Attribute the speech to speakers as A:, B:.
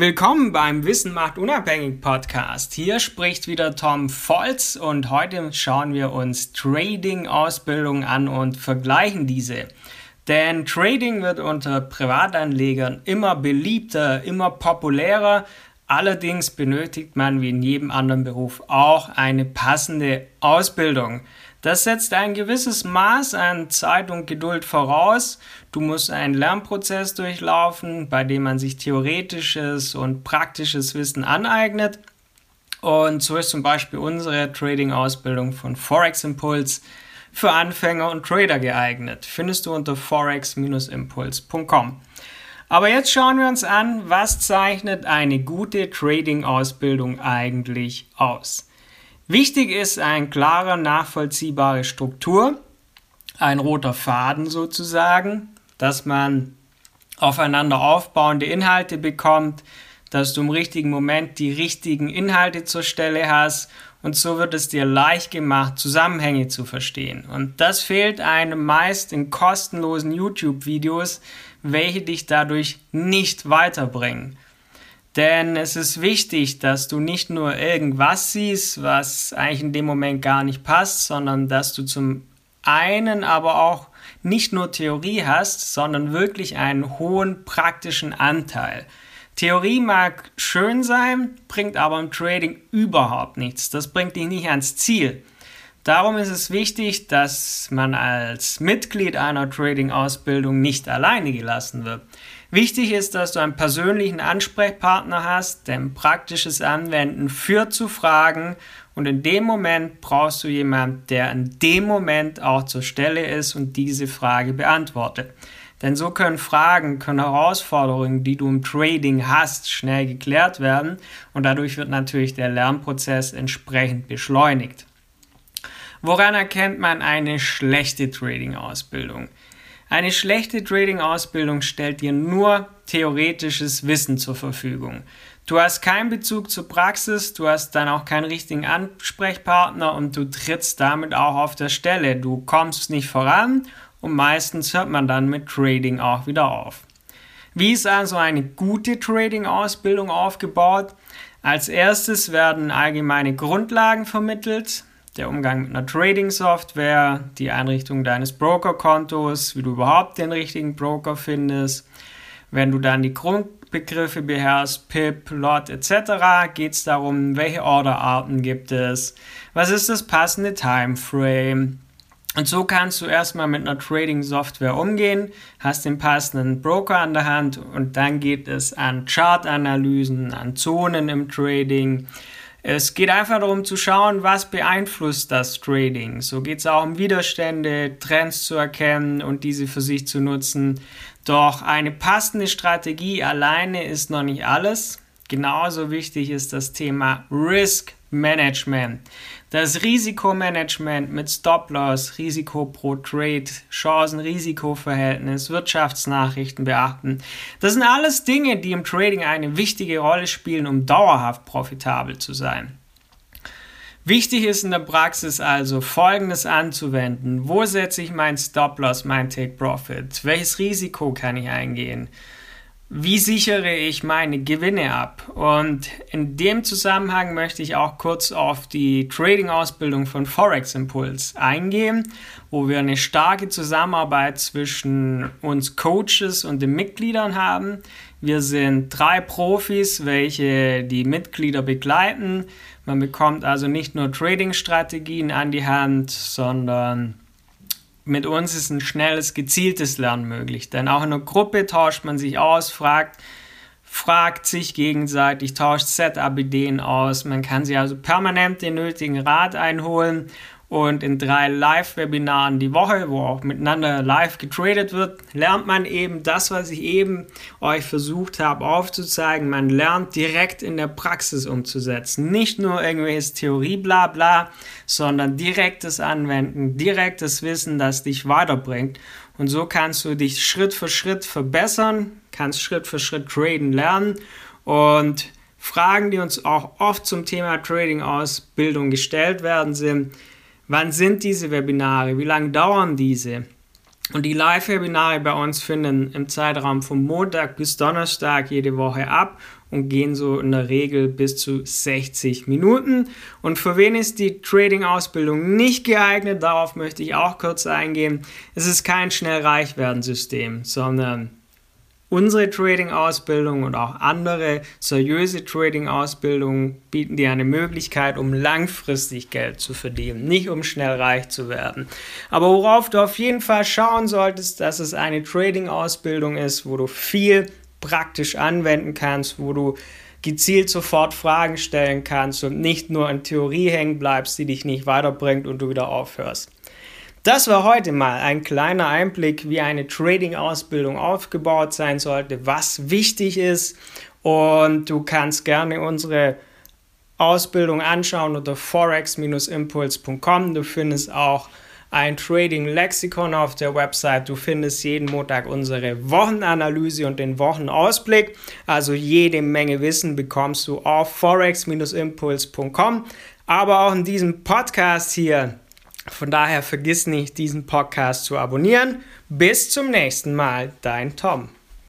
A: Willkommen beim Wissen macht unabhängig Podcast. Hier spricht wieder Tom Volz und heute schauen wir uns Trading-Ausbildungen an und vergleichen diese. Denn Trading wird unter Privatanlegern immer beliebter, immer populärer. Allerdings benötigt man wie in jedem anderen Beruf auch eine passende Ausbildung. Das setzt ein gewisses Maß an Zeit und Geduld voraus. Du musst einen Lernprozess durchlaufen, bei dem man sich theoretisches und praktisches Wissen aneignet. Und so ist zum Beispiel unsere Trading-Ausbildung von Forex Impulse für Anfänger und Trader geeignet. Findest du unter forex-impuls.com. Aber jetzt schauen wir uns an, was zeichnet eine gute Trading-Ausbildung eigentlich aus. Wichtig ist eine klare, nachvollziehbare Struktur, ein roter Faden sozusagen, dass man aufeinander aufbauende Inhalte bekommt, dass du im richtigen Moment die richtigen Inhalte zur Stelle hast und so wird es dir leicht gemacht, Zusammenhänge zu verstehen. Und das fehlt einem meist in kostenlosen YouTube-Videos, welche dich dadurch nicht weiterbringen. Denn es ist wichtig, dass du nicht nur irgendwas siehst, was eigentlich in dem Moment gar nicht passt, sondern dass du zum einen aber auch nicht nur Theorie hast, sondern wirklich einen hohen praktischen Anteil. Theorie mag schön sein, bringt aber im Trading überhaupt nichts. Das bringt dich nicht ans Ziel. Darum ist es wichtig, dass man als Mitglied einer Trading-Ausbildung nicht alleine gelassen wird. Wichtig ist, dass du einen persönlichen Ansprechpartner hast, denn praktisches Anwenden führt zu Fragen und in dem Moment brauchst du jemanden, der in dem Moment auch zur Stelle ist und diese Frage beantwortet. Denn so können Fragen, können Herausforderungen, die du im Trading hast, schnell geklärt werden und dadurch wird natürlich der Lernprozess entsprechend beschleunigt. Woran erkennt man eine schlechte Trading-Ausbildung? Eine schlechte Trading-Ausbildung stellt dir nur theoretisches Wissen zur Verfügung. Du hast keinen Bezug zur Praxis, du hast dann auch keinen richtigen Ansprechpartner und du trittst damit auch auf der Stelle. Du kommst nicht voran und meistens hört man dann mit Trading auch wieder auf. Wie ist also eine gute Trading-Ausbildung aufgebaut? Als erstes werden allgemeine Grundlagen vermittelt, der Umgang mit einer Trading-Software, die Einrichtung deines Broker-Kontos, wie du überhaupt den richtigen Broker findest. Wenn du dann die Grundbegriffe beherrschst, PIP, LOT etc., geht es darum, welche Orderarten gibt es, was ist das passende Timeframe. Und so kannst du erstmal mit einer Trading-Software umgehen, hast den passenden Broker an der Hand und dann geht es an Chartanalysen, an Zonen im Trading, es geht einfach darum zu schauen, was beeinflusst das Trading. So geht es auch um Widerstände, Trends zu erkennen und diese für sich zu nutzen. Doch eine passende Strategie alleine ist noch nicht alles. Genauso wichtig ist das Thema Risk Management. Das Risikomanagement mit Stop-Loss, Risiko pro Trade, Chancen-Risiko-Verhältnis, Wirtschaftsnachrichten beachten. Das sind alles Dinge, die im Trading eine wichtige Rolle spielen, um dauerhaft profitabel zu sein. Wichtig ist in der Praxis also Folgendes anzuwenden. Wo setze ich mein Stop-Loss, mein Take-Profit? Welches Risiko kann ich eingehen? Wie sichere ich meine Gewinne ab? Und in dem Zusammenhang möchte ich auch kurz auf die Trading-Ausbildung von Forex Impulse eingehen, wo wir eine starke Zusammenarbeit zwischen uns Coaches und den Mitgliedern haben. Wir sind drei Profis, welche die Mitglieder begleiten. Man bekommt also nicht nur Trading-Strategien an die Hand, sondern mit uns ist ein schnelles, gezieltes Lernen möglich. Denn auch in einer Gruppe tauscht man sich aus, fragt, fragt sich gegenseitig, tauscht Setup-Ideen aus. Man kann sich also permanent den nötigen Rat einholen und in drei Live-Webinaren die Woche, wo auch miteinander live getradet wird, lernt man eben das, was ich eben euch versucht habe aufzuzeigen. Man lernt direkt in der Praxis umzusetzen. Nicht nur irgendwelches Theorie-Blabla, sondern direktes Anwenden, direktes Wissen, das dich weiterbringt. Und so kannst du dich Schritt für Schritt verbessern, kannst Schritt für Schritt traden lernen und Fragen, die uns auch oft zum Thema Trading-Ausbildung gestellt werden, sind, Wann sind diese Webinare? Wie lange dauern diese? Und die Live-Webinare bei uns finden im Zeitraum von Montag bis Donnerstag jede Woche ab und gehen so in der Regel bis zu 60 Minuten. Und für wen ist die Trading-Ausbildung nicht geeignet? Darauf möchte ich auch kurz eingehen. Es ist kein schnell reich werden System, sondern Unsere Trading-Ausbildung und auch andere seriöse Trading-Ausbildungen bieten dir eine Möglichkeit, um langfristig Geld zu verdienen, nicht um schnell reich zu werden. Aber worauf du auf jeden Fall schauen solltest, dass es eine Trading-Ausbildung ist, wo du viel praktisch anwenden kannst, wo du gezielt sofort Fragen stellen kannst und nicht nur in Theorie hängen bleibst, die dich nicht weiterbringt und du wieder aufhörst. Das war heute mal ein kleiner Einblick, wie eine Trading-Ausbildung aufgebaut sein sollte, was wichtig ist. Und du kannst gerne unsere Ausbildung anschauen unter forex-impuls.com. Du findest auch ein Trading-Lexikon auf der Website. Du findest jeden Montag unsere Wochenanalyse und den Wochenausblick. Also jede Menge Wissen bekommst du auf forex-impuls.com. Aber auch in diesem Podcast hier von daher vergiss nicht, diesen Podcast zu abonnieren. Bis zum nächsten Mal, dein Tom.